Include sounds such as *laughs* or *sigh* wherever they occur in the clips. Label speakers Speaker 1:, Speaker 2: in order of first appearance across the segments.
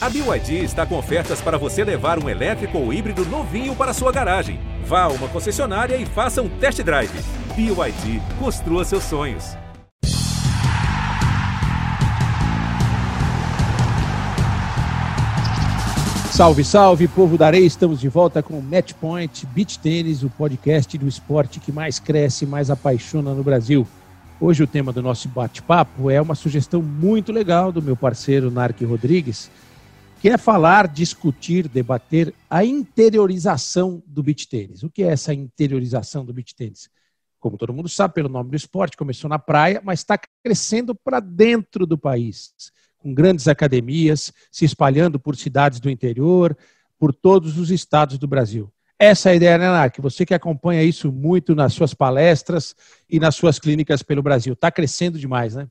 Speaker 1: A BYD está com ofertas para você levar um elétrico ou híbrido novinho para sua garagem. Vá a uma concessionária e faça um test drive. BYD, construa seus sonhos.
Speaker 2: Salve, salve, povo da areia! Estamos de volta com o Match Point Beach Tênis, o podcast do esporte que mais cresce e mais apaixona no Brasil. Hoje o tema do nosso bate-papo é uma sugestão muito legal do meu parceiro Narc Rodrigues, que é falar, discutir, debater a interiorização do beach tênis. O que é essa interiorização do beach tênis? Como todo mundo sabe, pelo nome do esporte, começou na praia, mas está crescendo para dentro do país, com grandes academias, se espalhando por cidades do interior, por todos os estados do Brasil. Essa é a ideia, né, Narc? Você que acompanha isso muito nas suas palestras e nas suas clínicas pelo Brasil. Está crescendo demais, né?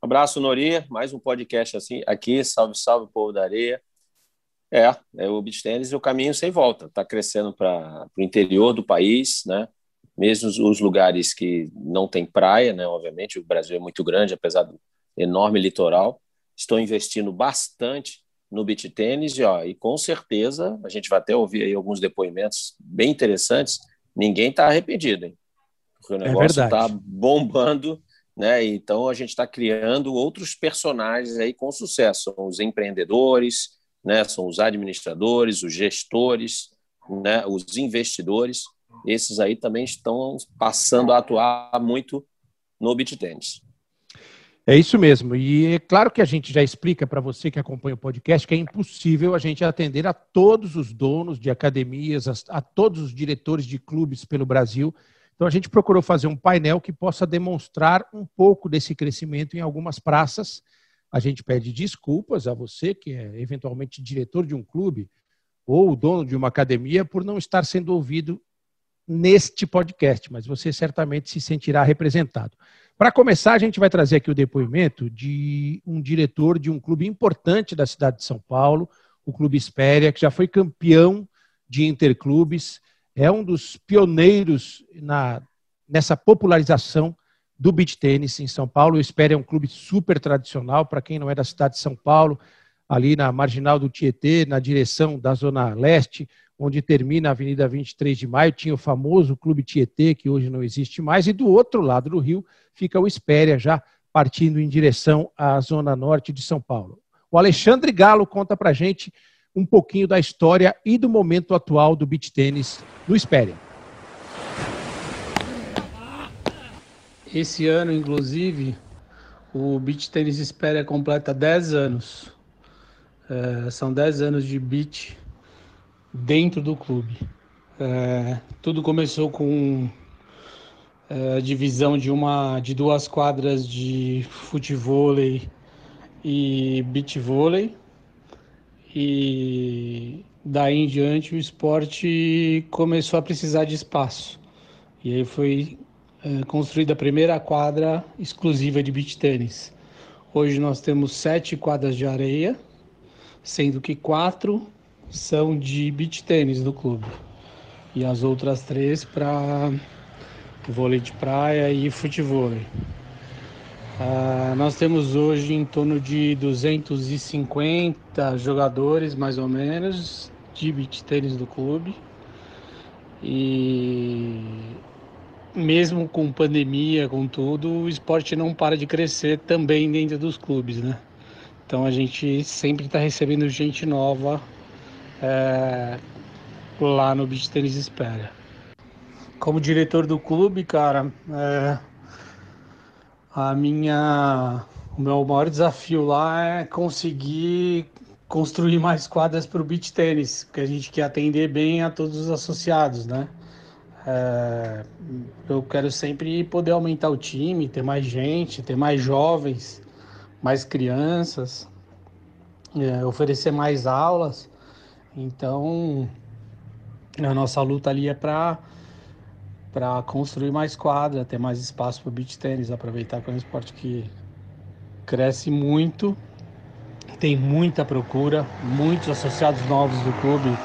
Speaker 3: Abraço, Nori. Mais um podcast assim aqui. Salve, salve, povo da areia. É, é o beach tênis e o caminho sem volta. Está crescendo para o interior do país, né? Mesmo os lugares que não tem praia, né? Obviamente, o Brasil é muito grande, apesar do enorme litoral. Estão investindo bastante no beach tênis e, ó, e com certeza a gente vai até ouvir aí alguns depoimentos bem interessantes. Ninguém está arrependido, hein? Porque o é negócio está é bombando, né? Então a gente está criando outros personagens aí com sucesso. São os empreendedores, né? São os administradores, os gestores, né? Os investidores. Esses aí também estão passando a atuar muito no tênis.
Speaker 2: É isso mesmo. E é claro que a gente já explica para você que acompanha o podcast que é impossível a gente atender a todos os donos de academias, a, a, todos os diretores de clubes pelo Brasil. Então a gente procurou fazer um painel que possa demonstrar um pouco desse crescimento em algumas praças. A gente pede desculpas a você que é eventualmente diretor de um clube ou dono de uma academia por não estar sendo ouvido neste podcast, mas você certamente se sentirá representado. Para começar, a gente vai trazer aqui o depoimento de um diretor de um clube importante da cidade de São Paulo, o Clube Espéria, que já foi campeão de interclubes, é um dos pioneiros na, nessa popularização do beach tênis em São Paulo. O Espéria é um clube super tradicional, para quem não é da cidade de São Paulo, ali na marginal do Tietê, na direção da Zona Leste, onde termina a Avenida 23 de Maio, tinha o famoso Clube Tietê, que hoje não existe mais, e do outro lado do rio fica o Espéria, já partindo em direção à Zona Norte de São Paulo. O Alexandre Galo conta para gente um pouquinho da história e do momento atual do beach tênis no Espéria.
Speaker 4: Esse ano, inclusive, o beach tênis Espéria completa 10 anos. É, são 10 anos de beach dentro do clube. É, tudo começou com é, a divisão de uma de duas quadras de futevôlei e beach vôlei e daí em diante o esporte começou a precisar de espaço e aí foi é, construída a primeira quadra exclusiva de beach tênis. Hoje nós temos sete quadras de areia, sendo que quatro são de beach tênis do clube e as outras três para vôlei de praia e futebol. Ah, nós temos hoje em torno de 250 jogadores, mais ou menos, de beach tênis do clube. E mesmo com pandemia, com tudo, o esporte não para de crescer também dentro dos clubes, né? Então a gente sempre está recebendo gente nova é, lá no Beach Tênis Espera. Como diretor do clube, cara, é, a minha, o meu maior desafio lá é conseguir construir mais quadras para o beach tênis, porque a gente quer atender bem a todos os associados, né? É, eu quero sempre poder aumentar o time, ter mais gente, ter mais jovens, mais crianças, é, oferecer mais aulas. Então, a nossa luta ali é para para construir mais quadra, ter mais espaço para o beach tênis, aproveitar que é um esporte que cresce muito, tem muita procura, muitos associados novos do clube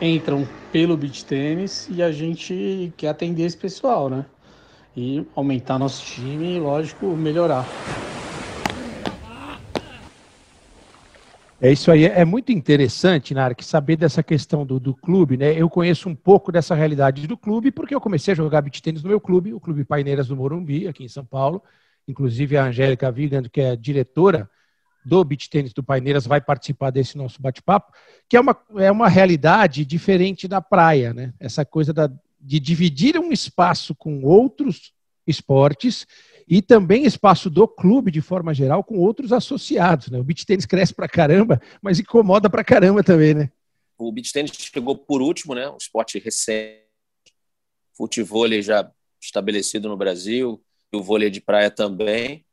Speaker 4: entram pelo beach tênis e a gente quer atender esse pessoal, né? E aumentar nosso time e, lógico, melhorar.
Speaker 2: É isso aí, é muito interessante, Narc, saber dessa questão do, do clube, né? Eu conheço um pouco dessa realidade do clube, porque eu comecei a jogar beat tênis no meu clube, o Clube Paineiras do Morumbi, aqui em São Paulo. Inclusive a Angélica Vigand, que é diretora do beat tênis do Paineiras, vai participar desse nosso bate-papo, que é uma, é uma realidade diferente da praia, né? Essa coisa da, de dividir um espaço com outros esportes e também espaço do clube, de forma geral, com outros associados. Né? O beach tênis cresce pra caramba, mas incomoda pra caramba também, né?
Speaker 3: O beach tênis chegou por último, né? Um esporte recente. Futebol já estabelecido no Brasil, e o vôlei de praia também.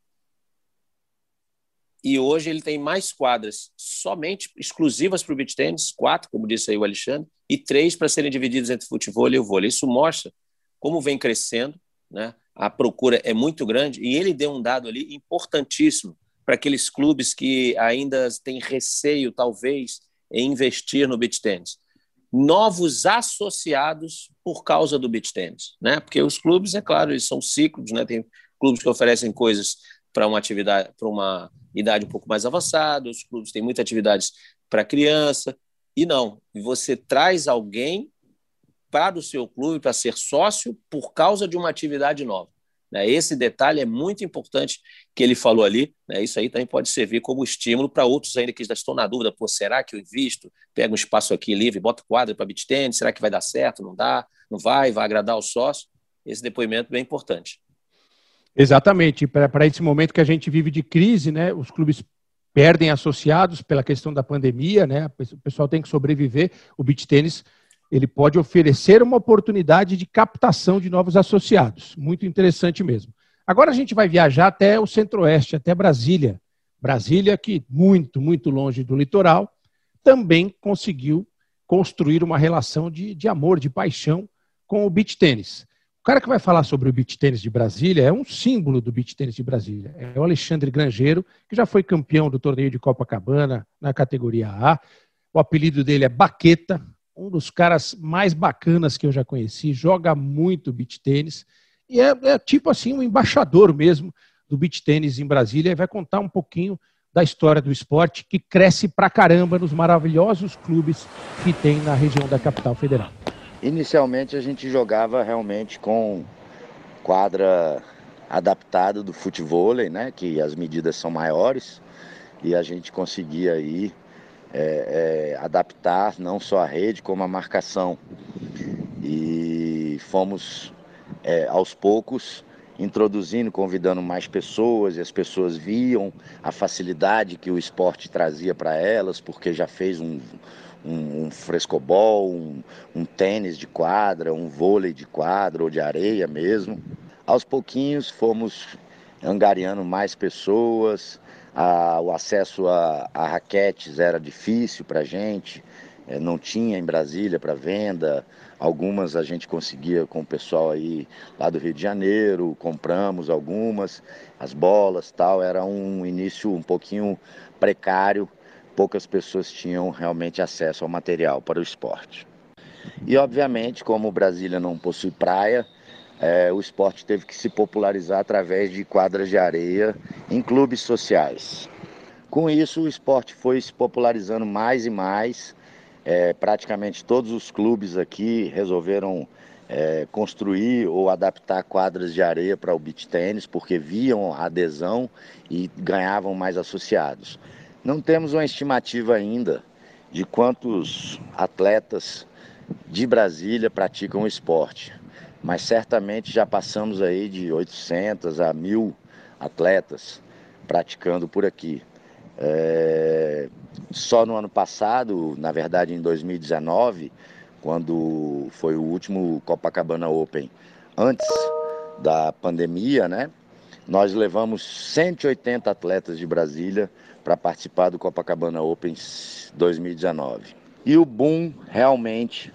Speaker 3: E hoje ele tem mais quadras somente exclusivas para o beach tênis, quatro, como disse aí o Alexandre, e três para serem divididos entre futebol e o vôlei. Isso mostra como vem crescendo, né? A procura é muito grande, e ele deu um dado ali importantíssimo para aqueles clubes que ainda têm receio, talvez, em investir no beach tennis. Novos associados por causa do beach tennis, né? Porque os clubes, é claro, eles são ciclos, né? Tem clubes que oferecem coisas para uma atividade, para uma idade um pouco mais avançada, os clubes têm muitas atividades para criança, e não, você traz alguém para o seu clube para ser sócio por causa de uma atividade nova. Né? Esse detalhe é muito importante que ele falou ali. Né? Isso aí também pode servir como estímulo para outros ainda que já estão na dúvida: Pô, será que eu invisto? Pega um espaço aqui livre, bota quadro para beat tennis, será que vai dar certo? Não dá? Não vai? Vai agradar o sócio? Esse depoimento é bem importante.
Speaker 2: Exatamente. Para esse momento que a gente vive de crise, né? os clubes perdem associados pela questão da pandemia, né? o pessoal tem que sobreviver. O beat tênis ele pode oferecer uma oportunidade de captação de novos associados. Muito interessante mesmo. Agora a gente vai viajar até o Centro-Oeste, até Brasília. Brasília, que muito, muito longe do litoral, também conseguiu construir uma relação de, de amor, de paixão com o beach tênis. O cara que vai falar sobre o beach tênis de Brasília é um símbolo do beach tênis de Brasília. É o Alexandre Grangeiro, que já foi campeão do torneio de Copacabana na categoria A. O apelido dele é Baqueta, um dos caras mais bacanas que eu já conheci, joga muito beach tênis e é, é, tipo assim um embaixador mesmo do beach tênis em Brasília e vai contar um pouquinho da história do esporte que cresce pra caramba nos maravilhosos clubes que tem na região da capital federal.
Speaker 5: Inicialmente a gente jogava realmente com quadra adaptada do futebol, né, que as medidas são maiores e a gente conseguia aí é, é, adaptar não só a rede, como a marcação. E fomos é, aos poucos introduzindo, convidando mais pessoas, e as pessoas viam a facilidade que o esporte trazia para elas, porque já fez um, um, um frescobol, um, um tênis de quadra, um vôlei de quadra ou de areia mesmo. Aos pouquinhos fomos angariando mais pessoas, a, o acesso a, a, raquetes era difícil para a gente, é, não tinha em Brasília para venda. Algumas a gente conseguia com o pessoal aí lá do Rio de Janeiro, compramos algumas, as bolas tal. Era um início um pouquinho precário, poucas pessoas tinham realmente acesso ao material para o esporte. E obviamente, como Brasília não possui praia, é, o esporte teve que se popularizar através de quadras de areia em clubes sociais. Com isso, o esporte foi se popularizando mais e mais. É, praticamente todos os clubes aqui resolveram é, construir ou adaptar quadras de areia para o beach tênis, porque viam a adesão e ganhavam mais associados. Não temos uma estimativa ainda de quantos atletas de Brasília praticam o esporte mas certamente já passamos aí de 800 a 1.000 atletas praticando por aqui. É... Só no ano passado, na verdade em 2019, quando foi o último Copacabana Open, antes da pandemia, né? Nós levamos 180 atletas de Brasília para participar do Copacabana Open 2019. E o boom realmente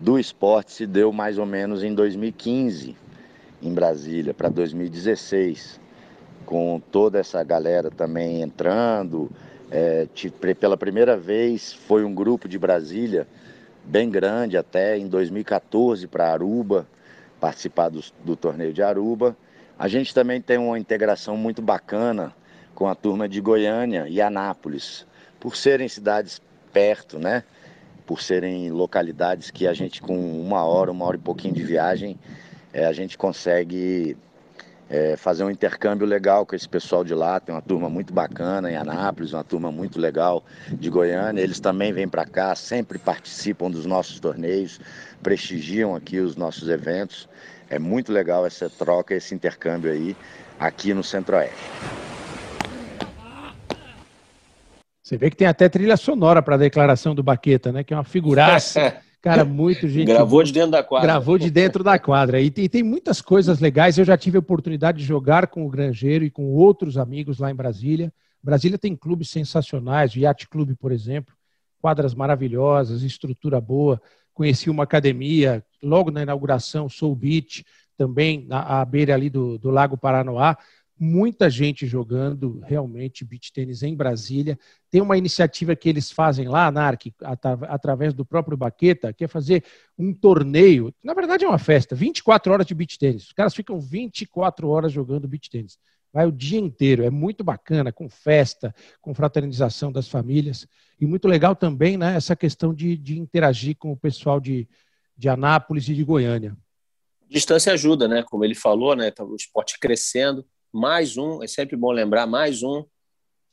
Speaker 5: do esporte se deu mais ou menos em 2015, em Brasília, para 2016, com toda essa galera também entrando. É, pela primeira vez foi um grupo de Brasília bem grande até em 2014 para Aruba, participar do, do torneio de Aruba. A gente também tem uma integração muito bacana com a turma de Goiânia e Anápolis, por serem cidades perto, né? Por serem localidades que a gente com uma hora, uma hora e pouquinho de viagem, é, a gente consegue é, fazer um intercâmbio legal com esse pessoal de lá. Tem uma turma muito bacana em Anápolis, uma turma muito legal de Goiânia. Eles também vêm para cá, sempre participam dos nossos torneios, prestigiam aqui os nossos eventos. É muito legal essa troca, esse intercâmbio aí aqui no Centro-Oeste.
Speaker 2: Você vê que tem até trilha sonora para a declaração do Baqueta, né? Que é uma figuraça. *laughs* Cara, muito gente.
Speaker 3: Gravou de dentro da quadra.
Speaker 2: Gravou de dentro da quadra. E tem, tem muitas coisas legais. Eu já tive a oportunidade de jogar com o Grangeiro e com outros amigos lá em Brasília. Brasília tem clubes sensacionais, o Yacht Clube, por exemplo, quadras maravilhosas, estrutura boa. Conheci uma academia logo na inauguração, Soul Beach, também à beira ali do, do Lago Paranoá muita gente jogando realmente beach tênis em Brasília. Tem uma iniciativa que eles fazem lá, NARC, através do próprio Baqueta, que é fazer um torneio. Na verdade, é uma festa, 24 horas de beach tênis. Os caras ficam 24 horas jogando beach tênis. Vai o dia inteiro, é muito bacana, com festa, com fraternização das famílias. E muito legal também né, essa questão de, de interagir com o pessoal de, de Anápolis e de Goiânia.
Speaker 3: Distância ajuda, né? Como ele falou, né? Tá o esporte crescendo mais um, é sempre bom lembrar, mais um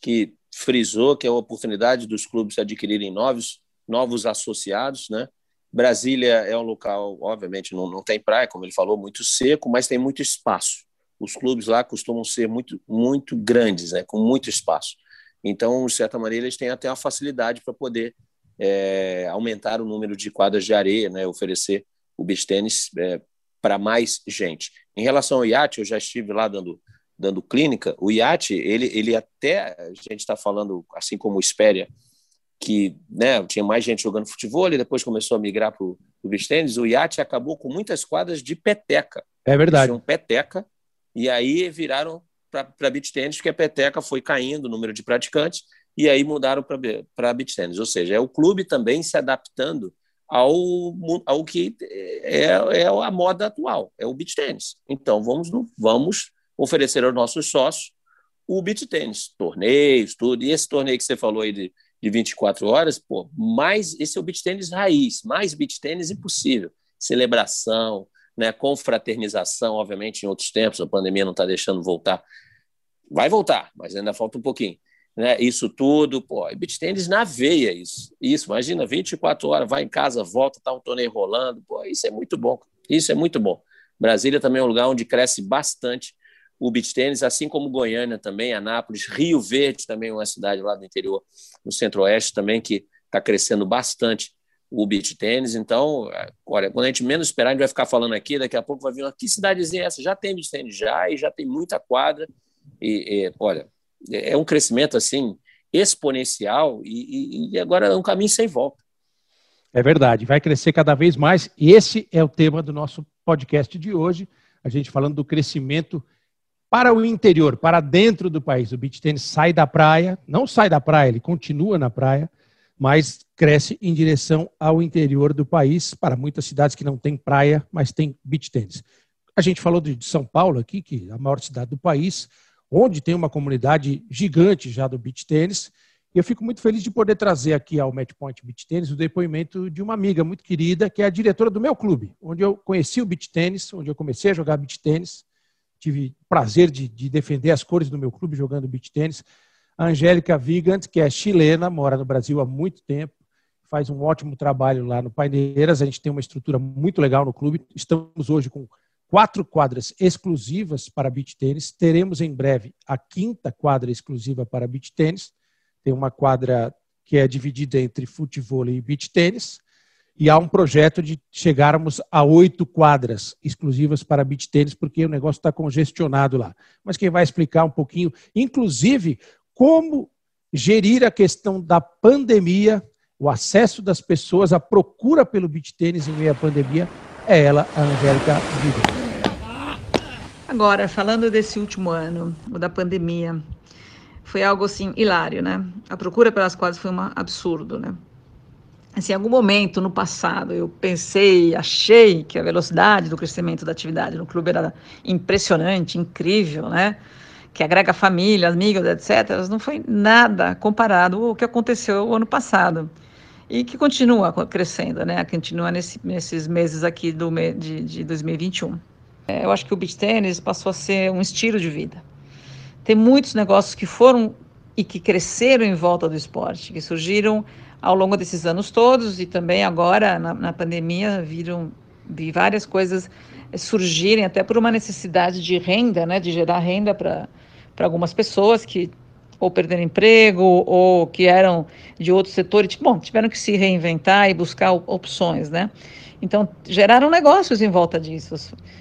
Speaker 3: que frisou que é a oportunidade dos clubes adquirirem novos, novos associados, né? Brasília é um local, obviamente, não, não tem praia, como ele falou, muito seco, mas tem muito espaço. Os clubes lá costumam ser muito, muito grandes, né? com muito espaço. Então, de certa maneira, eles têm até a facilidade para poder é, aumentar o número de quadras de areia, né? oferecer o beach tênis é, para mais gente. Em relação ao iate, eu já estive lá dando dando clínica, o IAT, ele, ele até, a gente está falando, assim como o Espéria, que né, tinha mais gente jogando futebol, e depois começou a migrar para o beach tênis, o IAT acabou com muitas quadras de peteca.
Speaker 2: É verdade.
Speaker 3: Tinham peteca, e aí viraram para beach tênis, porque a peteca foi caindo o número de praticantes, e aí mudaram para beach tênis. Ou seja, é o clube também se adaptando ao, ao que é, é a moda atual, é o beach tênis. Então, vamos, vamos oferecer aos nossos sócios o beat tênis, torneios, tudo. E esse torneio que você falou aí de, de 24 horas, pô, mais esse é o beat tênis raiz, mais beat tênis impossível. Celebração, né, confraternização, obviamente, em outros tempos, a pandemia não está deixando voltar. Vai voltar, mas ainda falta um pouquinho. Né? Isso tudo, pô, e beat tênis na veia, isso. Isso, imagina, 24 horas, vai em casa, volta, tá um torneio rolando, pô, isso é muito bom. Isso é muito bom. Brasília também é um lugar onde cresce bastante o beach tênis, assim como Goiânia também, Anápolis, Rio Verde também é uma cidade lá do interior, no centro-oeste também, que está crescendo bastante o beach tênis. Então, olha, quando a gente menos esperar, a gente vai ficar falando aqui, daqui a pouco vai vir, que cidadezinha é essa? Já tem beach tênis já, e já tem muita quadra, e, e olha, é um crescimento assim exponencial e, e agora é um caminho sem volta.
Speaker 2: É verdade, vai crescer cada vez mais. E esse é o tema do nosso podcast de hoje. A gente falando do crescimento para o interior, para dentro do país. O beach tennis sai da praia, não sai da praia, ele continua na praia, mas cresce em direção ao interior do país, para muitas cidades que não têm praia, mas tem beach tennis. A gente falou de São Paulo aqui, que é a maior cidade do país, onde tem uma comunidade gigante já do beach tennis. E eu fico muito feliz de poder trazer aqui ao Matchpoint Beach Tennis o depoimento de uma amiga muito querida, que é a diretora do meu clube, onde eu conheci o beach tennis, onde eu comecei a jogar beach tennis tive prazer de, de, defender as cores do meu clube jogando beach tênis. Angélica Vigant, que é chilena, mora no Brasil há muito tempo, faz um ótimo trabalho lá no Paineiras. A gente tem uma estrutura muito legal no clube. Estamos hoje com quatro quadras exclusivas para beach tênis. Teremos em breve a quinta quadra exclusiva para beach tênis. Tem uma quadra que é dividida entre futebol e beach tênis e há um projeto de chegarmos a oito quadras exclusivas para beach tênis, porque o negócio está congestionado lá. Mas quem vai explicar um pouquinho, inclusive, como gerir a questão da pandemia, o acesso das pessoas, a procura pelo beach tênis em meio à pandemia, é ela, a Angélica Vitor.
Speaker 6: Agora, falando desse último ano, o da pandemia, foi algo assim hilário, né? A procura pelas quadras foi um absurdo, né? Assim, em algum momento no passado eu pensei, achei que a velocidade do crescimento da atividade no clube era impressionante, incrível, né? que agrega família, amigos, etc., não foi nada comparado ao que aconteceu o ano passado e que continua crescendo, né? Continua nesse, nesses meses aqui do, de, de 2021. É, eu acho que o beach tennis passou a ser um estilo de vida. Tem muitos negócios que foram e que cresceram em volta do esporte, que surgiram ao longo desses anos todos e também agora na, na pandemia viram vi várias coisas surgirem até por uma necessidade de renda, né, de gerar renda para algumas pessoas que ou perderam emprego ou que eram de outros setores, bom, tiveram que se reinventar e buscar opções, né? Então, geraram negócios em volta disso,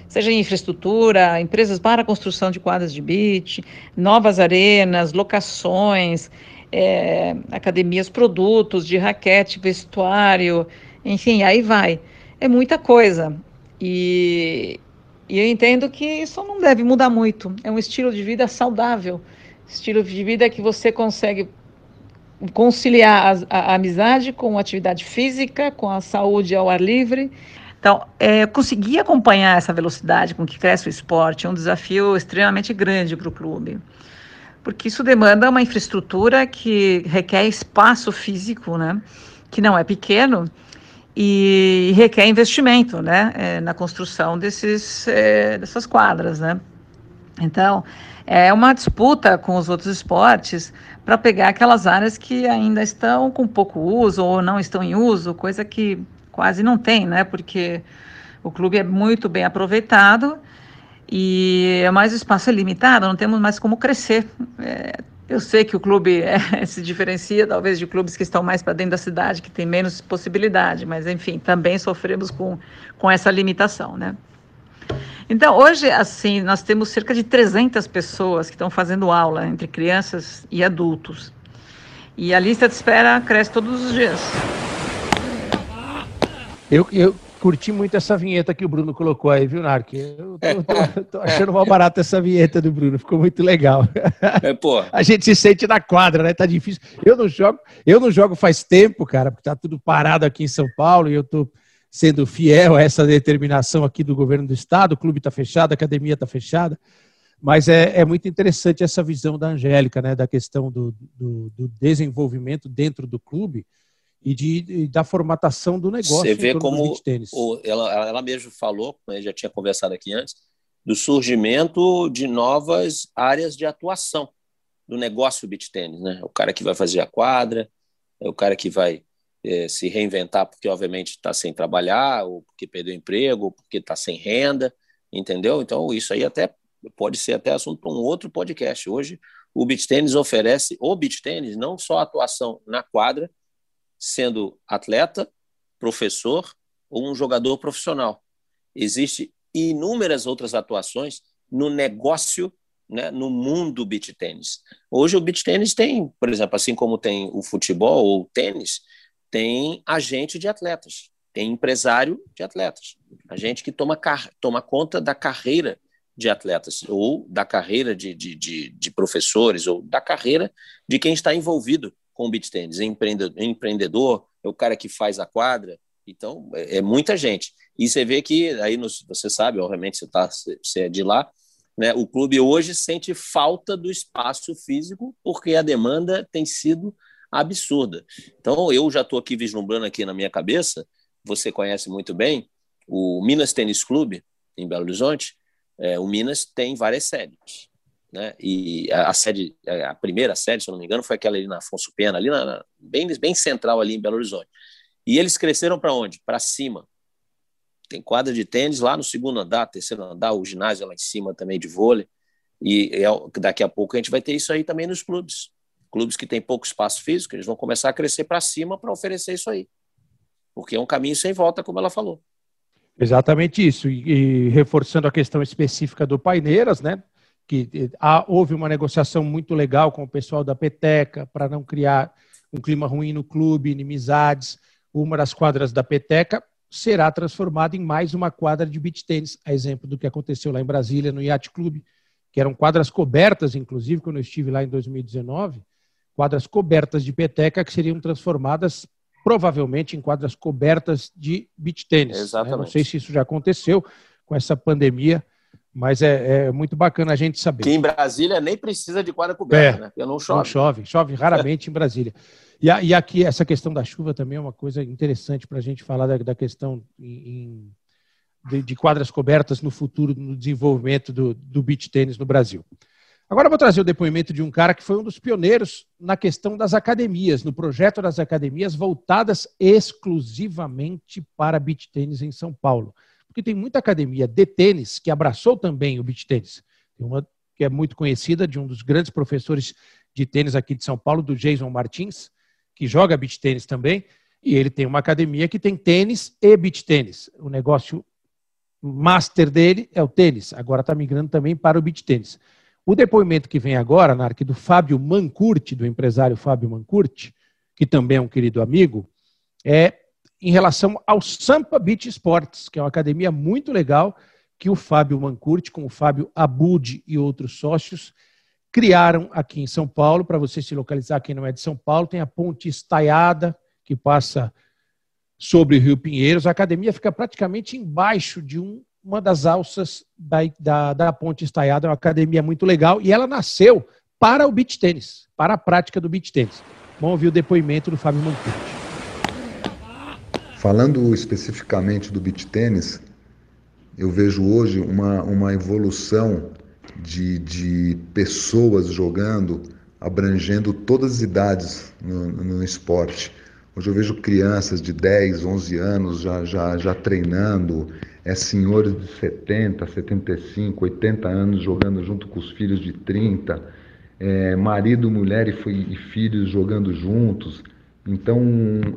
Speaker 6: seja em infraestrutura, empresas para construção de quadras de beach, novas arenas, locações, é, academias, produtos de raquete, vestuário, enfim, aí vai. É muita coisa. E, e eu entendo que isso não deve mudar muito. É um estilo de vida saudável, estilo de vida que você consegue conciliar a, a, amizade com a atividade física, com a saúde ao ar livre. Então, é, conseguir acompanhar essa velocidade com que cresce o esporte é um desafio extremamente grande para o clube, porque isso demanda uma infraestrutura que requer espaço físico, né, que não é pequeno, e requer investimento, né, é, na construção desses, é, dessas quadras, né. Então, é uma disputa com os outros esportes para pegar aquelas áreas que ainda estão com pouco uso ou não estão em uso, coisa que quase não tem, né? Porque o clube é muito bem aproveitado e mais o espaço é limitado, não temos mais como crescer. É, eu sei que o clube *laughs* é, se diferencia talvez de clubes que estão mais para dentro da cidade, que tem menos possibilidade, mas enfim, também sofremos com, com essa limitação, né? Então, hoje, assim, nós temos cerca de 300 pessoas que estão fazendo aula entre crianças e adultos. E a lista de espera cresce todos os dias.
Speaker 2: Eu, eu curti muito essa vinheta que o Bruno colocou aí, viu, Narc? Eu tô, tô, tô achando mal barato essa vinheta do Bruno, ficou muito legal. É, pô. A gente se sente na quadra, né? Tá difícil. Eu não jogo, eu não jogo faz tempo, cara, porque tá tudo parado aqui em São Paulo e eu tô sendo fiel a essa determinação aqui do governo do estado, o clube está fechado, a academia está fechada, mas é, é, muito interessante essa visão da Angélica, né, da questão do, do, do desenvolvimento dentro do clube e de, da formatação do negócio.
Speaker 3: Você vê como o, ela, ela mesmo falou, né, já tinha conversado aqui antes, do surgimento de novas áreas de atuação do negócio beach tênis, né? O cara que vai fazer a quadra, é o cara que vai é, se reinventar porque, obviamente, está sem trabalhar, ou porque perdeu emprego, ou porque está sem renda, entendeu? Então, isso aí até pode ser até assunto para um outro podcast. Hoje, o beach tênis oferece, o beach tênis, não só atuação na quadra, sendo atleta, professor ou um jogador profissional. Existem inúmeras outras atuações no negócio, né, no mundo beach tênis. Hoje o beach tênis tem, por exemplo, assim como tem o futebol ou o tênis, tem agente de atletas, tem empresário de atletas, a gente que toma, toma conta da carreira de atletas, ou da carreira de, de, de, de, professores, ou da carreira de quem está envolvido com o beat empreendedor, é o cara que faz a quadra, então é, é muita gente. E você vê que, aí no, você sabe, obviamente você, tá, você é de lá, né, o clube hoje sente falta do espaço físico, porque a demanda tem sido absurda. Então, eu já estou aqui vislumbrando aqui na minha cabeça, você conhece muito bem, o Minas Tênis Clube, em Belo Horizonte, é, o Minas tem várias sedes. Né? E a, a, sede, a primeira sede, se eu não me engano, foi aquela ali na Afonso Pena, ali na, na bem, bem central ali em Belo Horizonte. E eles cresceram para onde? Para cima. Tem quadra de tênis lá no segundo andar, terceiro andar, o ginásio lá em cima também de vôlei. E é, daqui a pouco a gente vai ter isso aí também nos clubes clubes que têm pouco espaço físico, eles vão começar a crescer para cima para oferecer isso aí. Porque é um caminho sem volta, como ela falou.
Speaker 2: Exatamente isso. E, e reforçando a questão específica do Paineiras, né? Que há, houve uma negociação muito legal com o pessoal da Peteca para não criar um clima ruim no clube, inimizades. Uma das quadras da Peteca será transformada em mais uma quadra de beach tênis, a exemplo do que aconteceu lá em Brasília, no Yacht Clube, que eram quadras cobertas, inclusive, quando eu estive lá em 2019 quadras cobertas de peteca que seriam transformadas provavelmente em quadras cobertas de beach tênis.
Speaker 3: Exatamente.
Speaker 2: Né? Não sei se isso já aconteceu com essa pandemia, Mas é, é, muito bacana a gente saber.
Speaker 3: Que em Brasília nem precisa de quadra coberta, é, né? Porque
Speaker 2: não chove. Não chove, chove raramente em Brasília. E, e, aqui, essa questão da chuva também é uma coisa interessante para a gente falar da, da questão em, de, de, quadras cobertas no futuro, no desenvolvimento do, do beach tênis no Brasil. Agora vou trazer o depoimento de um cara que foi um dos pioneiros na questão das academias, no projeto das academias voltadas exclusivamente para beach tênis em São Paulo. Porque tem muita academia de tênis que abraçou também o beach tênis. Tem uma que é muito conhecida de um dos grandes professores de tênis aqui de São Paulo, do Jason Martins, que joga beach tênis também, e ele tem uma academia que tem tênis e beach tênis. O negócio master dele é o tênis, agora está migrando também para o beach tênis. O depoimento que vem agora, Narc, do Fábio Mancurti, do empresário Fábio Mancurti, que também é um querido amigo, é em relação ao Sampa Beach Sports, que é uma academia muito legal que o Fábio Mancurti, com o Fábio Abud e outros sócios, criaram aqui em São Paulo. Para você se localizar, quem não é de São Paulo, tem a Ponte Estaiada, que passa sobre o Rio Pinheiros. A academia fica praticamente embaixo de um uma das alças da, da, da Ponte Estaiada, é uma academia muito legal, e ela nasceu para o beach tênis, para a prática do beach tênis. Vamos ouvir o depoimento do Fábio Mancucci.
Speaker 7: Falando especificamente do beach tênis, eu vejo hoje uma, uma evolução de, de pessoas jogando, abrangendo todas as idades no, no esporte. Hoje eu vejo crianças de 10, 11 anos já, já, já treinando, é senhores de 70, 75, 80 anos jogando junto com os filhos de 30, é, marido, mulher e, e filhos jogando juntos. Então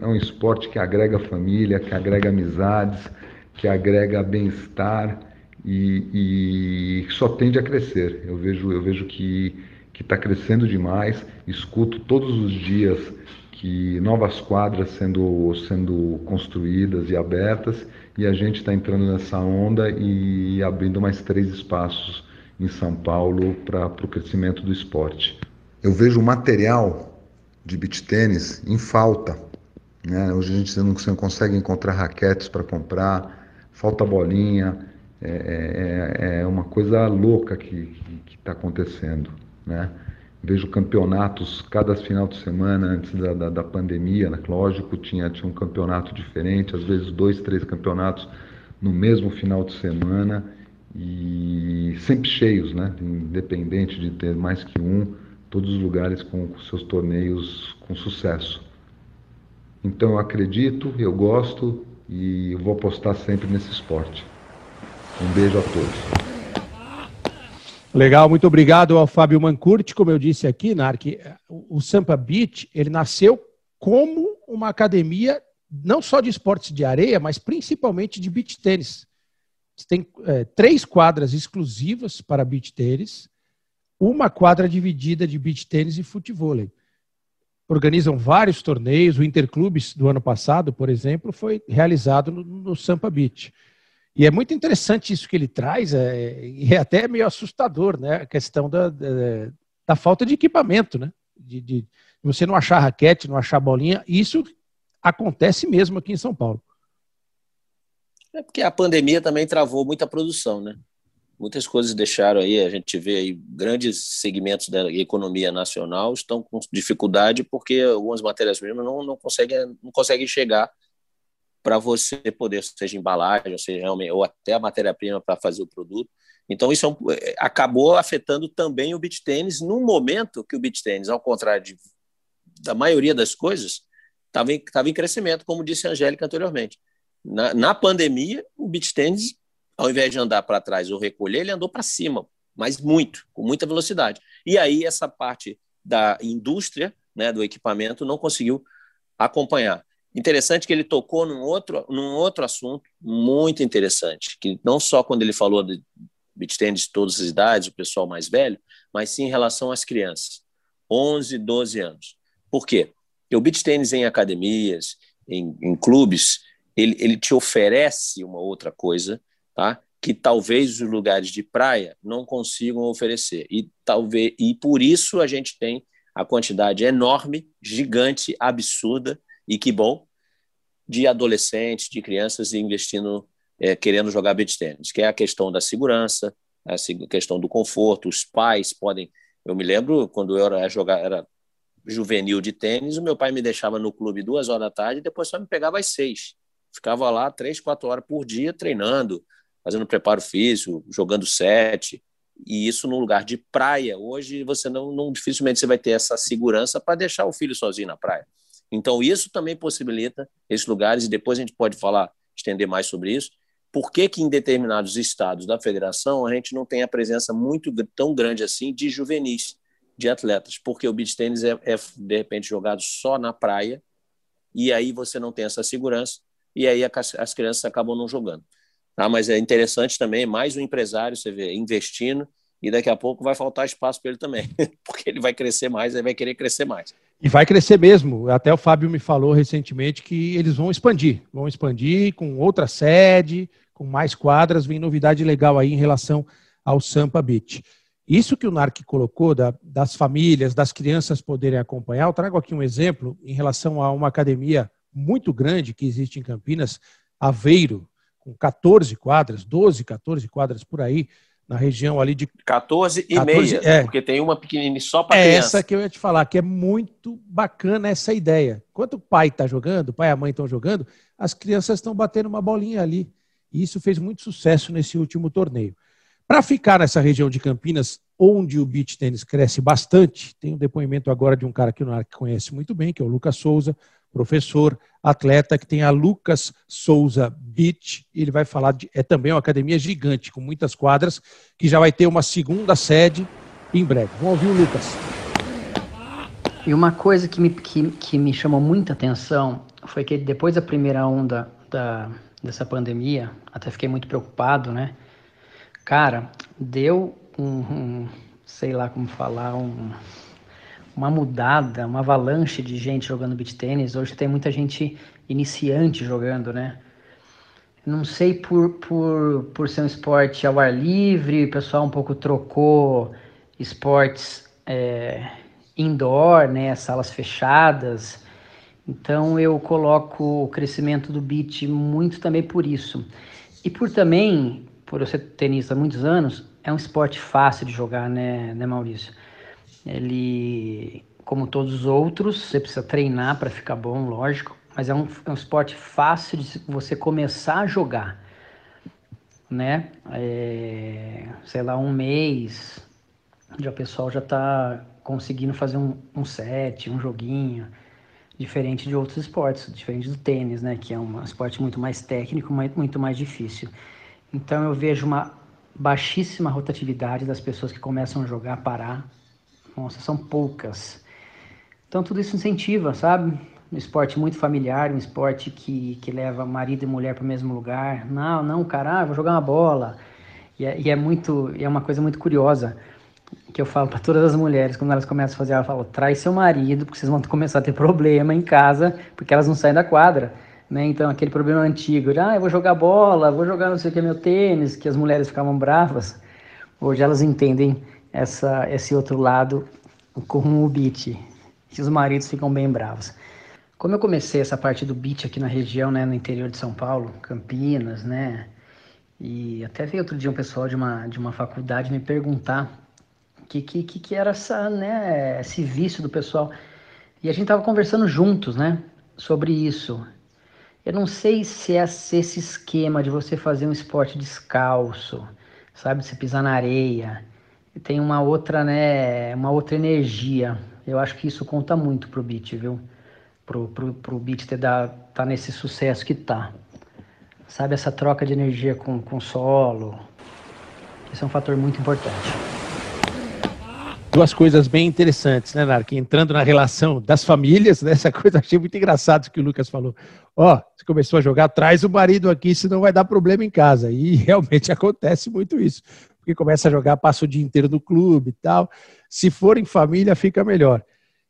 Speaker 7: é um esporte que agrega família, que agrega amizades, que agrega bem-estar e, e, só tende a crescer. Eu vejo, eu vejo que está crescendo demais, escuto todos os dias que novas quadras sendo, sendo construídas e abertas e a gente está entrando nessa onda e abrindo mais três espaços em São Paulo para o crescimento do esporte. Eu vejo material de beach tênis em falta. Né? Hoje a gente não, consegue encontrar raquetes para comprar, falta bolinha, é, é, é, uma coisa louca que está acontecendo. Né? Vejo campeonatos cada final de semana antes da, da, da pandemia, né? lógico, tinha, tinha um campeonato diferente, às vezes dois, três campeonatos no mesmo final de semana e sempre cheios, né? independente de ter mais que um, todos os lugares com, seus torneios com sucesso. Então eu acredito, eu gosto e vou apostar sempre nesse esporte. Um beijo a todos.
Speaker 2: Legal, muito obrigado ao Fábio Mancurti. Como eu disse aqui, Narc, o Sampa Beach, ele nasceu como uma academia não só de esportes de areia, mas principalmente de beach tênis. Tem é, três quadras exclusivas para beach tênis, uma quadra dividida de beach tênis e futebol. Organizam vários torneios. O Interclubes do ano passado, por exemplo, foi realizado no, no Sampa Beach. E é muito interessante isso que ele traz, é, e é até meio assustador, né? A questão da, da, da falta de equipamento, né? De, de, você não achar raquete, não achar bolinha. Isso acontece mesmo aqui em São Paulo.
Speaker 3: É porque a pandemia também travou muita produção, né? Muitas coisas deixaram aí, a gente vê aí grandes segmentos da economia nacional estão com dificuldade porque algumas matérias-primas não, não, conseguem, não conseguem chegar para você poder, seja embalagem, ou, seja, ou até a matéria-prima para fazer o produto. Então, isso é um, é, acabou afetando também o beach tênis num momento que o beach tênis, ao contrário de, da maioria das coisas, estava em, em crescimento, como disse a Angélica anteriormente. Na, na pandemia, o beach tênis, ao invés de andar para trás ou recolher, ele andou para cima, mas muito, com muita velocidade. E aí, essa parte da indústria, né, do equipamento, não conseguiu acompanhar. Interessante que ele tocou num outro, num outro assunto muito interessante, que não só quando ele falou de beach tennis de todas as idades, o pessoal mais velho, mas sim em relação às crianças, 11, 12 anos. Por quê? Porque o beach tennis em academias, em, em clubes, ele, ele te oferece uma outra coisa, tá? que talvez os lugares de praia não consigam oferecer. E talvez e por isso a gente tem a quantidade enorme, gigante, absurda e que bom de adolescentes, de crianças investindo, é, querendo jogar beach tênis, que é a questão da segurança, essa questão do conforto, os pais podem. Eu me lembro quando eu era jogar, era juvenil de tênis, o meu pai me deixava no clube duas horas da tarde e depois só me pegava às seis. Ficava lá três, quatro horas por dia treinando, fazendo preparo físico, jogando sete. E isso num lugar de praia. Hoje você não, não dificilmente você vai ter essa segurança para deixar o filho sozinho na praia. Então isso também possibilita esses lugares e depois a gente pode falar, estender mais sobre isso. Por que, que em determinados estados da federação a gente não tem a presença muito tão grande assim de juvenis? de atletas, porque o beach tênis é, é, de repente jogado só na praia e aí você não tem essa segurança e aí as crianças acabam não jogando. Tá? Mas é interessante também, mais um empresário, você vê, investindo e daqui a pouco vai faltar espaço para ele também, *laughs* porque ele vai crescer mais, ele vai querer crescer mais.
Speaker 2: E vai crescer mesmo. Até o Fábio me falou recentemente que eles vão expandir, vão expandir com outra sede, com mais quadras, vem novidade legal aí em relação ao Sampa Beach. Isso que o NARC colocou, da, das famílias, das crianças poderem acompanhar, eu trago aqui um exemplo em relação a uma academia muito grande que existe em Campinas, Aveiro, com 14 quadras, 12, 14 quadras por aí, na região ali de.
Speaker 3: 14 e 14, meia, é, porque tem uma pequenininha só para
Speaker 2: é
Speaker 3: criança.
Speaker 2: essa que eu ia te falar, que é muito bacana essa ideia. Enquanto o pai está jogando, o pai e a mãe estão jogando, as crianças estão batendo uma bolinha ali. E isso fez muito sucesso nesse último torneio. Para ficar nessa região de Campinas, onde o beach tênis cresce bastante, tem um depoimento agora de um cara que o Narc conhece muito bem, que é o Lucas Souza, professor, atleta, que tem a Lucas Souza Beach. Ele vai falar de. É também uma academia gigante, com muitas quadras, que já vai ter uma segunda sede em breve. Vamos ouvir o Lucas.
Speaker 8: E uma coisa que me, que, que me chamou muita atenção foi que depois da primeira onda da, dessa pandemia, até fiquei muito preocupado, né? Cara, deu um, um sei lá como falar, um, uma mudada, uma avalanche de gente jogando beach tênis. Hoje tem muita gente iniciante jogando, né? Não sei por, por, por ser um esporte ao ar livre, o pessoal um pouco trocou esportes é, indoor, né? Salas fechadas. Então eu coloco o crescimento do beat muito também por isso. E por também por eu ser tenista há muitos anos, é um esporte fácil de jogar, né, né Maurício? Ele, como todos os outros, você precisa treinar para ficar bom, lógico, mas é um, é um esporte fácil de você começar a jogar, né? É, sei lá, um mês, já o pessoal já está conseguindo fazer um, um set, um joguinho, diferente de outros esportes, diferente do tênis, né? Que é um esporte muito mais técnico, muito mais difícil. Então eu vejo uma baixíssima rotatividade das pessoas que começam a jogar, parar. São poucas. Então tudo isso incentiva, sabe? Um esporte muito familiar, um esporte que, que leva marido e mulher para o mesmo lugar. Não, não, cara, ah, vou jogar uma bola. E é, e é muito, é uma coisa muito curiosa que eu falo para todas as mulheres quando elas começam a fazer, ela fala, traz seu marido, porque vocês vão começar a ter problema em casa, porque elas não saem da quadra. Né? Então, aquele problema antigo de, ah, eu vou jogar bola, vou jogar não sei o que, meu tênis, que as mulheres ficavam bravas, hoje elas entendem essa, esse outro lado com o beat, que os maridos ficam bem bravos. Como eu comecei essa parte do beat aqui na região, né, no interior de São Paulo, Campinas, né, e até veio outro dia um pessoal de uma, de uma faculdade me perguntar o que, que, que era essa, né, esse vício do pessoal. E a gente tava conversando juntos, né, sobre isso. Eu não sei se é esse esquema de você fazer um esporte descalço, sabe, você pisar na areia, tem uma outra, né, uma outra energia. Eu acho que isso conta muito pro beat, viu? Pro, pro, pro beat ter da, tá nesse sucesso que tá. Sabe, essa troca de energia com, com solo. Isso é um fator muito importante
Speaker 2: duas coisas bem interessantes, né, Nark? Entrando na relação das famílias, né? Essa coisa achei muito engraçado que o Lucas falou. Ó, oh, você começou a jogar, traz o marido aqui, senão vai dar problema em casa. E realmente *laughs* acontece muito isso. Porque começa a jogar, passa o dia inteiro no clube e tal. Se for em família, fica melhor.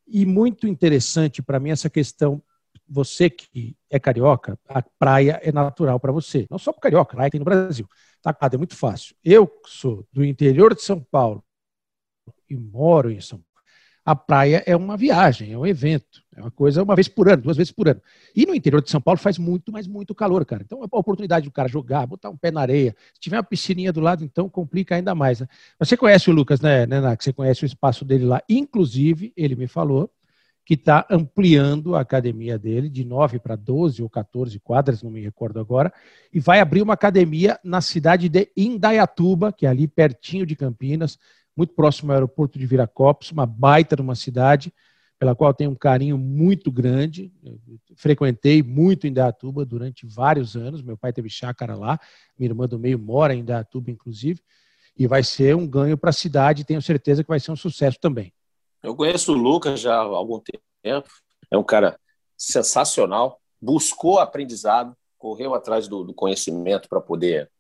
Speaker 2: E muito interessante para mim essa questão. Você que é carioca, a praia é natural para você. Não só para carioca, lá tem no Brasil. Tá, é muito fácil. Eu sou do interior de São Paulo, e moro em São. A praia é uma viagem, é um evento, é uma coisa uma vez por ano, duas vezes por ano. E no interior de São Paulo faz muito, mas muito calor, cara. Então, a oportunidade do cara jogar, botar um pé na areia. Se tiver uma piscininha do lado, então complica ainda mais. Né? Você conhece o Lucas, né, Nenak? Você conhece o espaço dele lá. Inclusive, ele me falou que está ampliando a academia dele de 9 para 12 ou 14 quadras, não me recordo agora, e vai abrir uma academia na cidade de Indaiatuba, que é ali pertinho de Campinas, muito próximo ao aeroporto de Viracopos, uma baita numa cidade pela qual tenho um carinho muito grande. Eu frequentei muito Indaiatuba durante vários anos, meu pai teve chácara lá, minha irmã do meio mora em Indaiatuba, inclusive, e vai ser um ganho para a cidade, tenho certeza que vai ser um sucesso também.
Speaker 3: Eu conheço o Lucas já há algum tempo, é um cara sensacional, buscou aprendizado, correu atrás do, do conhecimento para poder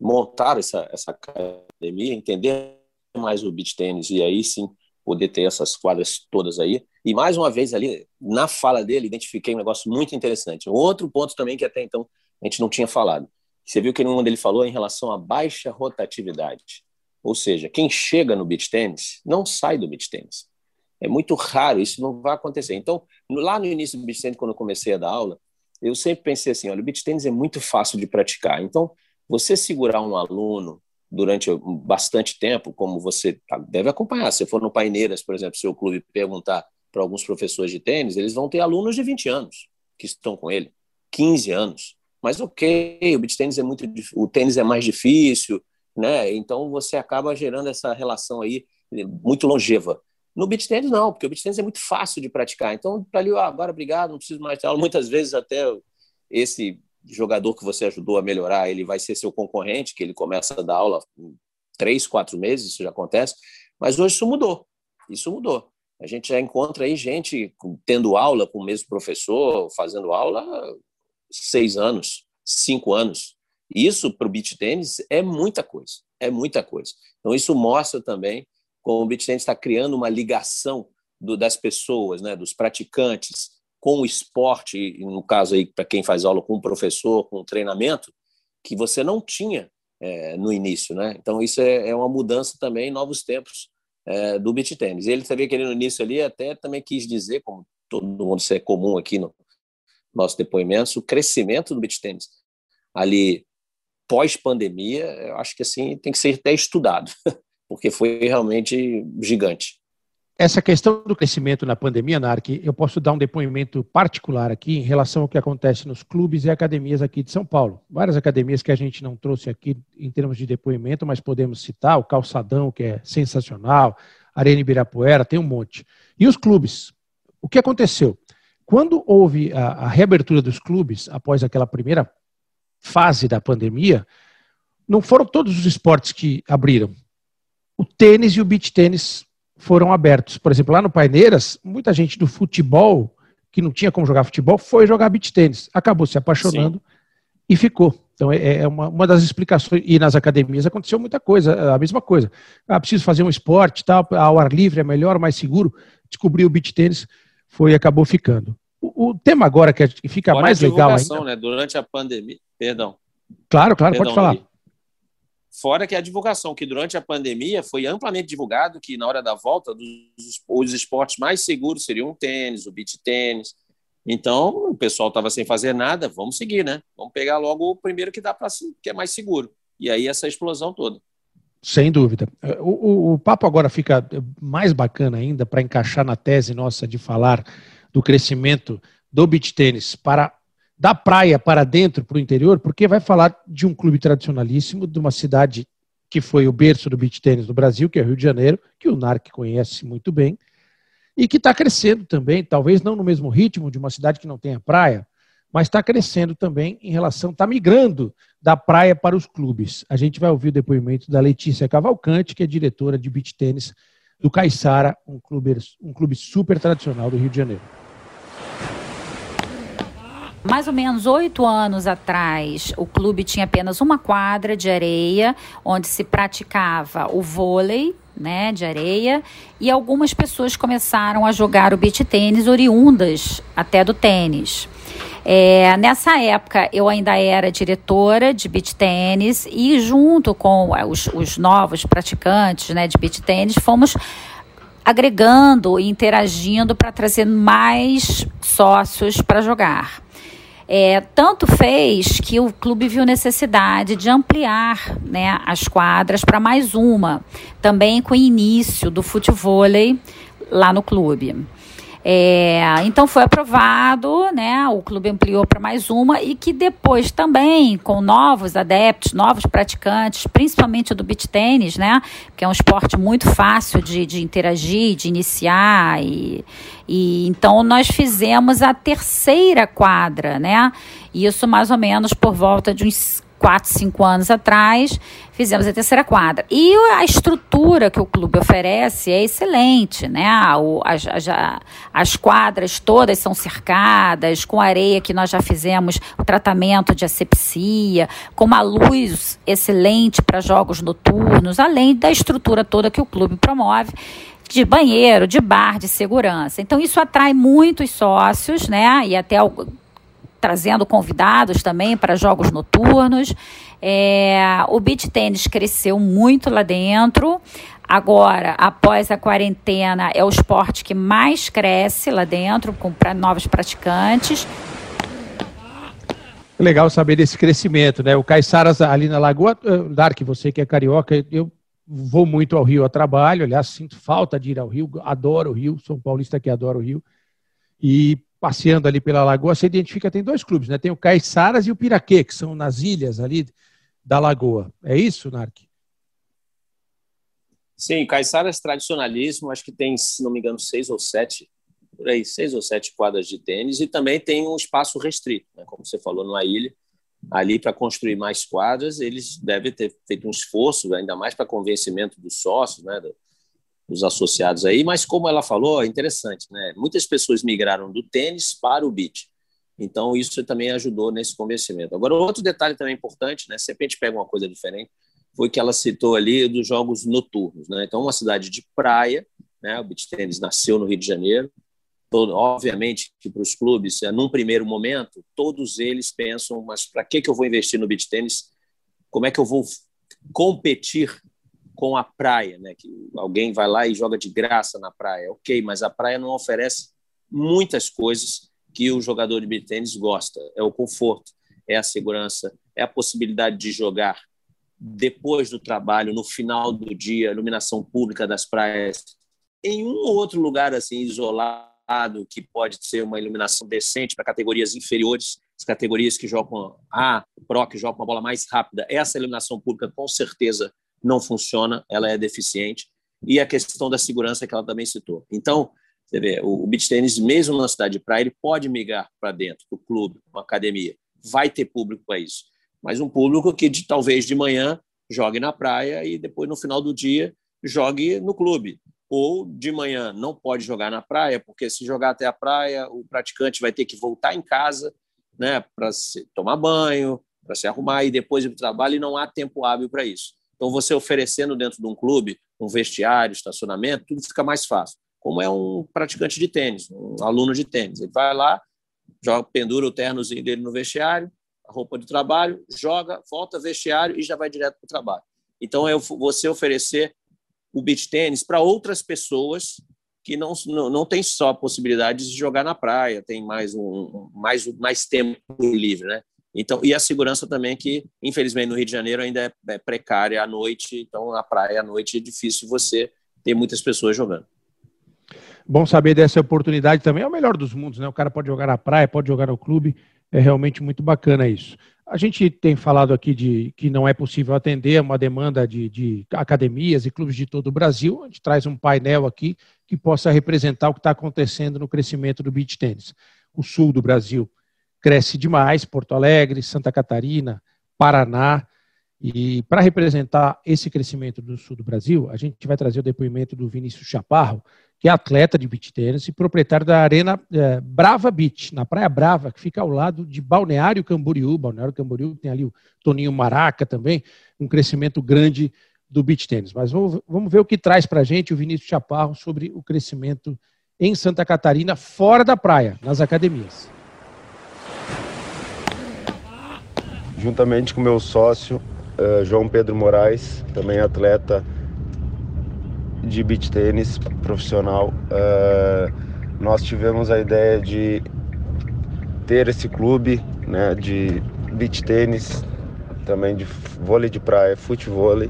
Speaker 3: montar essa, essa academia, entender mais o beach tênis e aí sim poder ter essas quadras todas aí. E mais uma vez ali, na fala dele, identifiquei um negócio muito interessante. Outro ponto também que até então a gente não tinha falado. Você viu que um ele falou em relação à baixa rotatividade. Ou seja, quem chega no beach tênis não sai do beach tênis. É muito raro, isso não vai acontecer. Então, lá no início do beach tênis, quando eu comecei a dar aula, eu sempre pensei assim, olha, o beach tênis é muito fácil de praticar. Então, você segurar um aluno durante bastante tempo, como você deve acompanhar, se for no Paineiras, por exemplo, seu clube perguntar para alguns professores de tênis, eles vão ter alunos de 20 anos que estão com ele, 15 anos. Mas ok, o beach tênis é muito o tênis é mais difícil, né? Então você acaba gerando essa relação aí muito longeva. No beach tennis não, porque o beach tennis é muito fácil de praticar. Então, para ali, ah, agora obrigado, não preciso mais ter aula. Muitas vezes até esse jogador que você ajudou a melhorar, ele vai ser seu concorrente, que ele começa a dar aula em três, quatro meses, isso já acontece. Mas hoje isso mudou, isso mudou. A gente já encontra aí gente tendo aula com o mesmo professor, fazendo aula seis anos, cinco anos. Isso para o beach tênis é muita coisa, é muita coisa. Então isso mostra também como o beach tênis está criando uma ligação do, das pessoas, né, dos praticantes com o esporte, no caso aí para quem faz aula com o professor, com o treinamento, que você não tinha é, no início, né? Então isso é, é, uma mudança também, novos tempos é, do beach tênis. Ele que ele no início ali até também quis dizer, como todo mundo isso é comum aqui no nosso depoimento, o crescimento do beach tênis ali pós-pandemia, eu acho que assim tem que ser até estudado, *laughs* porque foi realmente gigante.
Speaker 2: Essa questão do crescimento na pandemia, Narc, eu posso dar um depoimento particular aqui em relação ao que acontece nos clubes e academias aqui de São Paulo. Várias academias que a gente não trouxe aqui em termos de depoimento, mas podemos citar o Calçadão, que é sensacional, Arena Ibirapuera, tem um monte. E os clubes? O que aconteceu? Quando houve a, a reabertura dos clubes, após aquela primeira fase da pandemia, não foram todos os esportes que abriram. O tênis e o beach tênis foram abertos. Por exemplo, lá no Paineiras, muita gente do futebol, que não tinha como jogar futebol, foi jogar beach tênis. Acabou se apaixonando Sim. e ficou. Então, é, é uma, uma das explicações. E nas academias aconteceu muita coisa, a mesma coisa. Ah, preciso fazer um esporte, tal, ao ar livre é melhor, mais seguro. Descobri o beach tênis, foi acabou ficando. O, o tema agora que fica Fora mais legal ainda.
Speaker 3: Né? Durante a pandemia, Perdão.
Speaker 2: Claro, claro, Perdão, pode falar.
Speaker 3: Fora que a divulgação, que durante a pandemia foi amplamente divulgado que na hora da volta dos, os esportes mais seguros seriam o tênis, o beach tênis. Então, o pessoal estava sem fazer nada, vamos seguir, né? Vamos pegar logo o primeiro que dá para que é mais seguro. E aí essa explosão toda.
Speaker 2: Sem dúvida. O, o, o papo agora fica mais bacana ainda para encaixar na tese nossa de falar do crescimento do beach tênis para da praia para dentro, para o interior, porque vai falar de um clube tradicionalíssimo, de uma cidade que foi o berço do beach tênis do Brasil, que é o Rio de Janeiro, que o NARC conhece muito bem, e que está crescendo também, talvez não no mesmo ritmo de uma cidade que não tenha praia, mas está crescendo também em relação, está migrando da praia para os clubes. A gente vai ouvir o depoimento da Letícia Cavalcante, que é diretora de beach tênis do Caiçara, um clube, um clube super tradicional do Rio de Janeiro
Speaker 9: mais ou menos oito anos atrás, o clube tinha apenas uma quadra de areia, onde se praticava o vôlei, né, de areia, e algumas pessoas começaram a jogar o beach tênis oriundas até do tênis. É, nessa época eu ainda era diretora de beach tênis e junto com os, os novos praticantes né, de beach tênis fomos agregando e interagindo para trazer mais sócios para jogar. É, tanto fez que o clube viu necessidade de ampliar né, as quadras para mais uma, também com o início do futebol lá no clube. É, então foi aprovado, né? O clube ampliou para mais uma e que depois também, com novos adeptos, novos praticantes, principalmente do beach tênis, né? Que é um esporte muito fácil de, de interagir, de iniciar. E, e então nós fizemos a terceira quadra, né? Isso mais ou menos por volta de uns 4, 5 anos atrás, fizemos a terceira quadra. E a estrutura que o clube oferece é excelente, né? As, as, as quadras todas são cercadas, com areia que nós já fizemos o tratamento de asepsia, com uma luz excelente para jogos noturnos, além da estrutura toda que o clube promove de banheiro, de bar, de segurança. Então isso atrai muitos sócios, né? E até trazendo convidados também para jogos noturnos. É, o beach tênis cresceu muito lá dentro. Agora, após a quarentena, é o esporte que mais cresce lá dentro, com pra, novos praticantes.
Speaker 2: Legal saber desse crescimento, né? O Caiçaras ali na Lagoa, eh, Dark, você que é carioca, eu vou muito ao Rio a trabalho, aliás, sinto falta de ir ao Rio, adoro o Rio, sou um paulista que adora o Rio. E passeando ali pela lagoa, você identifica, tem dois clubes, né? Tem o Caiçaras e o Piraquê, que são nas ilhas ali da lagoa. É isso, Narc?
Speaker 3: Sim, Caiçaras tradicionalismo, acho que tem, se não me engano, seis ou sete, por aí, seis ou sete quadras de tênis, e também tem um espaço restrito, né? como você falou, numa ilha, ali para construir mais quadras, eles devem ter feito um esforço, ainda mais para convencimento dos sócios, né? Os associados aí, mas como ela falou, é interessante, né? Muitas pessoas migraram do tênis para o beach. Então, isso também ajudou nesse convencimento. Agora, outro detalhe também importante, né? Sempre a gente pega uma coisa diferente, foi que ela citou ali dos jogos noturnos, né? Então, uma cidade de praia, né? O beach tênis nasceu no Rio de Janeiro. Todo, obviamente que para os clubes, é, num primeiro momento, todos eles pensam, mas para que, que eu vou investir no beach tênis? Como é que eu vou competir com a praia, né? Que alguém vai lá e joga de graça na praia, ok, mas a praia não oferece muitas coisas que o jogador de tênis gosta. É o conforto, é a segurança, é a possibilidade de jogar depois do trabalho, no final do dia, iluminação pública das praias, em um ou outro lugar assim isolado que pode ser uma iluminação decente para categorias inferiores, as categorias que jogam A, Pro, que jogam uma bola mais rápida, essa iluminação pública com certeza não funciona, ela é deficiente, e a questão da segurança que ela também citou. Então, você vê, o beach tênis, mesmo na cidade de praia, ele pode migrar para dentro do clube, uma academia. Vai ter público para isso. Mas um público que de, talvez de manhã jogue na praia e depois no final do dia jogue no clube. Ou de manhã não pode jogar na praia, porque se jogar até a praia, o praticante vai ter que voltar em casa né, para tomar banho, para se arrumar e depois ir para o trabalho e não há tempo hábil para isso. Então, você oferecendo dentro de um clube um vestiário, estacionamento, tudo fica mais fácil. Como é um praticante de tênis, um aluno de tênis. Ele vai lá, joga, pendura o ternozinho dele no vestiário, a roupa de trabalho, joga, volta vestiário e já vai direto para o trabalho. Então, é você oferecer o beach tênis para outras pessoas que não, não, não tem só a possibilidade de jogar na praia, tem mais um mais, mais tempo livre, né? Então, e a segurança também, que infelizmente no Rio de Janeiro ainda é, é precária à noite, então na praia à noite é difícil você ter muitas pessoas jogando.
Speaker 2: Bom saber dessa oportunidade também, é o melhor dos mundos, né? O cara pode jogar na praia, pode jogar no clube, é realmente muito bacana isso. A gente tem falado aqui de que não é possível atender uma demanda de, de academias e clubes de todo o Brasil. A gente traz um painel aqui que possa representar o que está acontecendo no crescimento do beach tênis. O sul do Brasil cresce demais, Porto Alegre, Santa Catarina, Paraná. E para representar esse crescimento do sul do Brasil, a gente vai trazer o depoimento do Vinícius Chaparro, que é atleta de beach tennis e proprietário da Arena é, Brava Beach, na Praia Brava, que fica ao lado de Balneário Camboriú. Balneário Camboriú tem ali o Toninho Maraca também, um crescimento grande do beach tennis. Mas vamos, vamos ver o que traz para a gente o Vinícius Chaparro sobre o crescimento em Santa Catarina, fora da praia, nas academias.
Speaker 10: Juntamente com meu sócio, uh, João Pedro Moraes, também atleta de beach tênis profissional, uh, nós tivemos a ideia de ter esse clube né, de beach tênis, também de vôlei de praia, futebol, uh,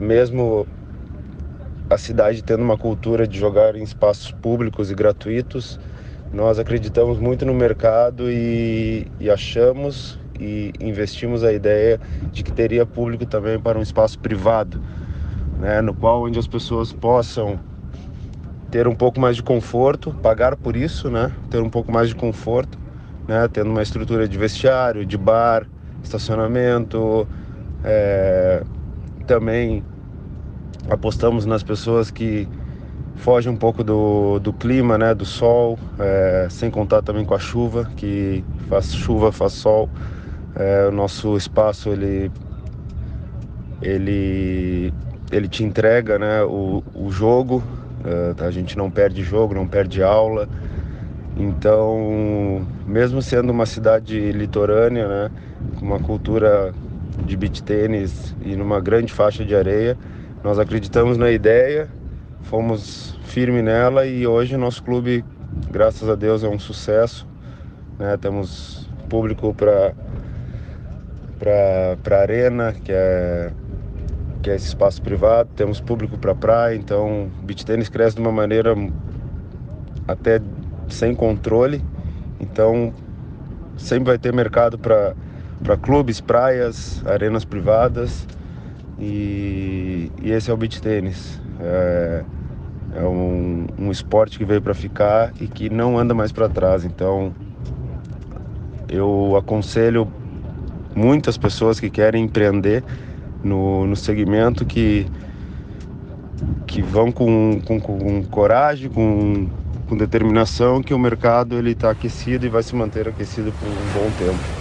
Speaker 10: mesmo a cidade tendo uma cultura de jogar em espaços públicos e gratuitos, nós acreditamos muito no mercado e, e achamos e investimos a ideia de que teria público também para um espaço privado, né, no qual onde as pessoas possam ter um pouco mais de conforto, pagar por isso, né, ter um pouco mais de conforto, né, tendo uma estrutura de vestiário, de bar, estacionamento, é, também apostamos nas pessoas que fogem um pouco do, do clima, né, do sol, é, sem contar também com a chuva, que faz chuva, faz sol. É, o nosso espaço ele, ele, ele te entrega né, o, o jogo, é, a gente não perde jogo, não perde aula. Então, mesmo sendo uma cidade litorânea, né, com uma cultura de beach tênis e numa grande faixa de areia, nós acreditamos na ideia, fomos firmes nela e hoje nosso clube, graças a Deus, é um sucesso. Né? Temos público para para arena, que é que é esse espaço privado, temos público para praia, então beach tênis cresce de uma maneira até sem controle. Então sempre vai ter mercado para clubes, praias, arenas privadas. E, e esse é o beach tênis. É, é um, um esporte que veio para ficar e que não anda mais para trás. Então, eu aconselho muitas pessoas que querem empreender no, no segmento que, que vão com, com, com coragem, com, com determinação, que o mercado ele está aquecido e vai se manter aquecido por um bom tempo.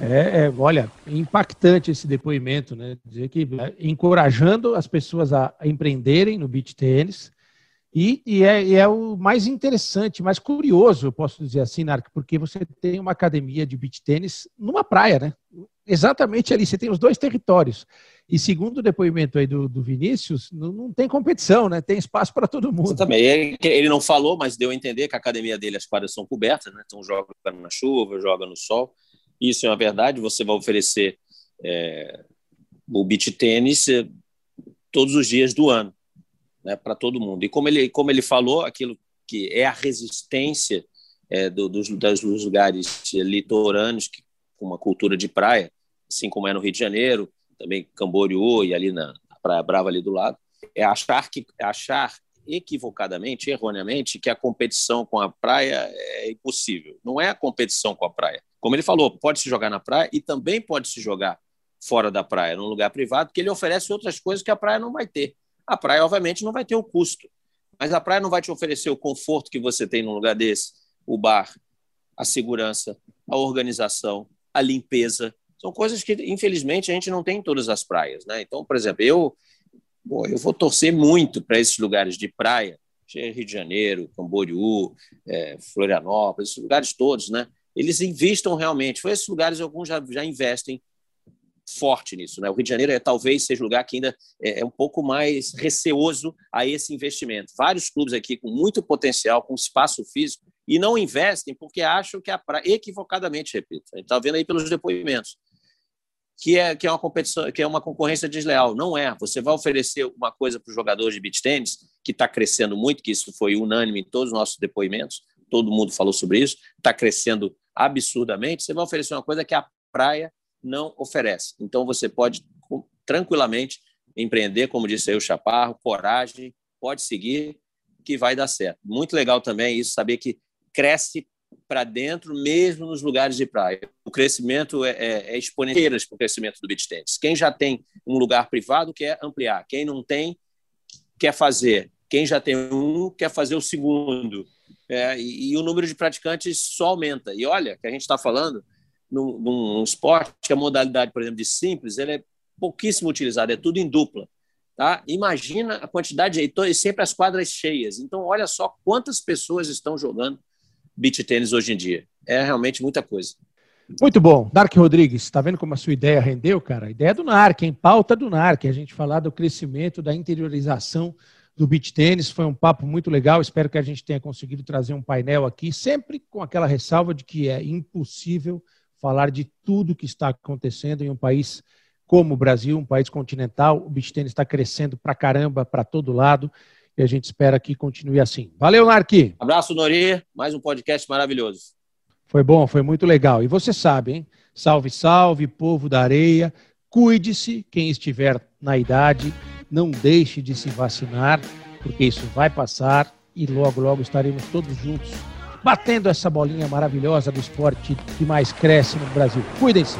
Speaker 2: É, é, olha, impactante esse depoimento, né? Dizer que é, encorajando as pessoas a, empreenderem no beach tênis. E, e, é, e, é, o mais interessante, mais curioso, eu posso dizer assim, Narc, porque você tem uma academia de beach tênis numa praia, né? Exatamente ali, você tem os dois territórios. E segundo o depoimento aí do, do Vinícius, não, não, tem competição, né? Tem espaço para todo mundo.
Speaker 3: Também. Ele não falou, mas deu a entender que a academia dele, as quadras são cobertas, né? Então joga na chuva, joga no sol. Isso é uma verdade. Você vai oferecer é, o beach tênis é, todos os dias do ano, né, para todo mundo. E como ele, como ele falou, aquilo que é a resistência é, do, dos, dos lugares litorâneos, que, com uma cultura de praia, assim como é no Rio de Janeiro, também Camboriú e ali na, na Praia Brava ali do lado, é achar que achar equivocadamente, erroneamente, que a competição com a praia é impossível. Não é a competição com a praia. Como ele falou, pode se jogar na praia e também pode se jogar fora da praia, num lugar privado, porque ele oferece outras coisas que a praia não vai ter. A praia, obviamente, não vai ter o custo, mas a praia não vai te oferecer o conforto que você tem num lugar desse, o bar, a segurança, a organização, a limpeza. São coisas que, infelizmente, a gente não tem em todas as praias. Né? Então, por exemplo, eu, bom, eu vou torcer muito para esses lugares de praia, Rio de Janeiro, Camboriú, é, Florianópolis, esses lugares todos, né? eles investam realmente. Foi esses lugares, alguns já, já investem forte nisso. Né? O Rio de Janeiro é, talvez seja o lugar que ainda é, é um pouco mais receoso a esse investimento. Vários clubes aqui com muito potencial, com espaço físico, e não investem porque acham que a praia, equivocadamente, repito, a gente está vendo aí pelos depoimentos, que é, que é uma competição, que é uma concorrência desleal. Não é. Você vai oferecer uma coisa para o jogador de beach tênis, que está crescendo muito, que isso foi unânime em todos os nossos depoimentos, todo mundo falou sobre isso, está crescendo absurdamente, você vai oferecer uma coisa que a praia não oferece. Então você pode tranquilamente empreender, como disse aí o Chaparro, coragem, pode seguir que vai dar certo. Muito legal também isso, saber que cresce para dentro, mesmo nos lugares de praia. O crescimento é, é, é exponencial para o crescimento do beach tennis. Quem já tem um lugar privado quer ampliar, quem não tem quer fazer, quem já tem um quer fazer o segundo. É, e, e, o número de praticantes só aumenta. E olha, que a gente está falando num, num, esporte que a modalidade, por exemplo, de simples, ele é pouquíssimo utilizada, é tudo em dupla. Tá? Imagina a quantidade de e sempre as quadras cheias. Então, olha só quantas pessoas estão jogando beach tênis hoje em dia. É realmente muita coisa.
Speaker 2: Muito bom. Dark Rodrigues, está vendo como a sua ideia rendeu, cara? A ideia do NARC, em pauta do NARC, a gente falar do crescimento, da interiorização do beach tênis. Foi um papo muito legal. Espero que a gente tenha conseguido trazer um painel aqui, sempre com aquela ressalva de que é impossível falar de tudo que está acontecendo em um país como o Brasil, um país continental. O beach tênis está crescendo pra caramba, para todo lado. E a gente espera que continue assim. Valeu, Narc!
Speaker 3: Abraço, Nori. Mais um podcast maravilhoso.
Speaker 2: Foi bom, foi muito legal. E você sabe, hein? Salve, salve, povo da areia. Cuide-se, quem estiver na idade, não deixe de se vacinar, porque isso vai passar e logo, logo estaremos todos juntos batendo essa bolinha maravilhosa do esporte que mais cresce no Brasil. Cuidem-se!